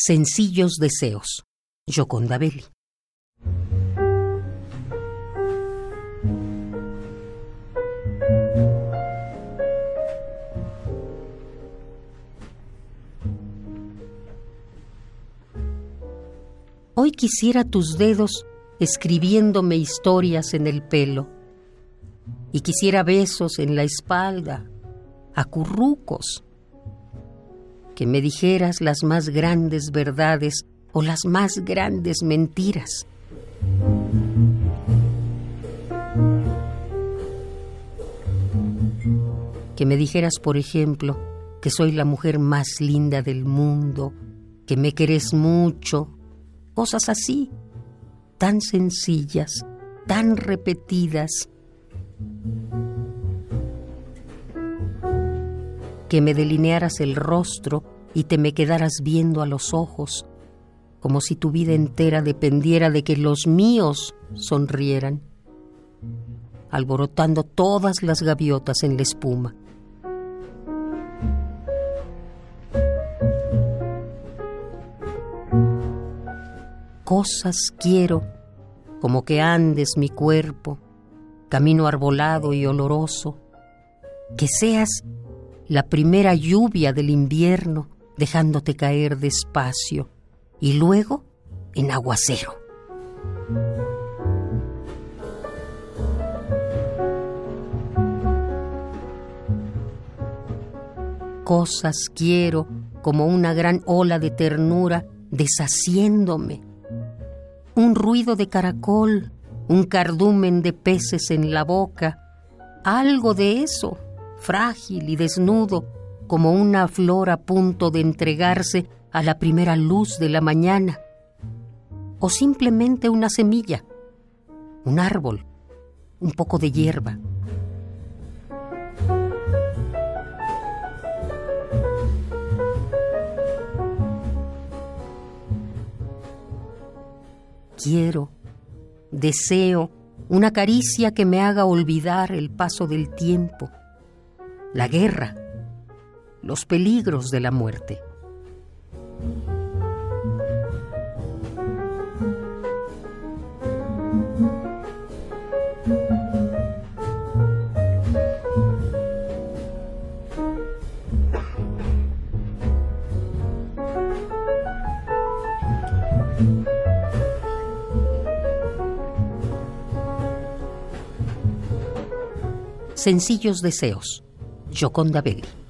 Sencillos deseos. Gioconda Belli. Hoy quisiera tus dedos escribiéndome historias en el pelo, y quisiera besos en la espalda, acurrucos, que me dijeras las más grandes verdades o las más grandes mentiras. Que me dijeras, por ejemplo, que soy la mujer más linda del mundo, que me querés mucho, cosas así, tan sencillas, tan repetidas. Que me delinearas el rostro y te me quedaras viendo a los ojos, como si tu vida entera dependiera de que los míos sonrieran, alborotando todas las gaviotas en la espuma. cosas quiero, como que andes mi cuerpo, camino arbolado y oloroso, que seas la primera lluvia del invierno, dejándote caer despacio, y luego en aguacero. Cosas quiero como una gran ola de ternura deshaciéndome un ruido de caracol, un cardumen de peces en la boca, algo de eso, frágil y desnudo, como una flor a punto de entregarse a la primera luz de la mañana, o simplemente una semilla, un árbol, un poco de hierba. quiero, deseo una caricia que me haga olvidar el paso del tiempo, la guerra, los peligros de la muerte. Sencillos Deseos, Joconda Belli.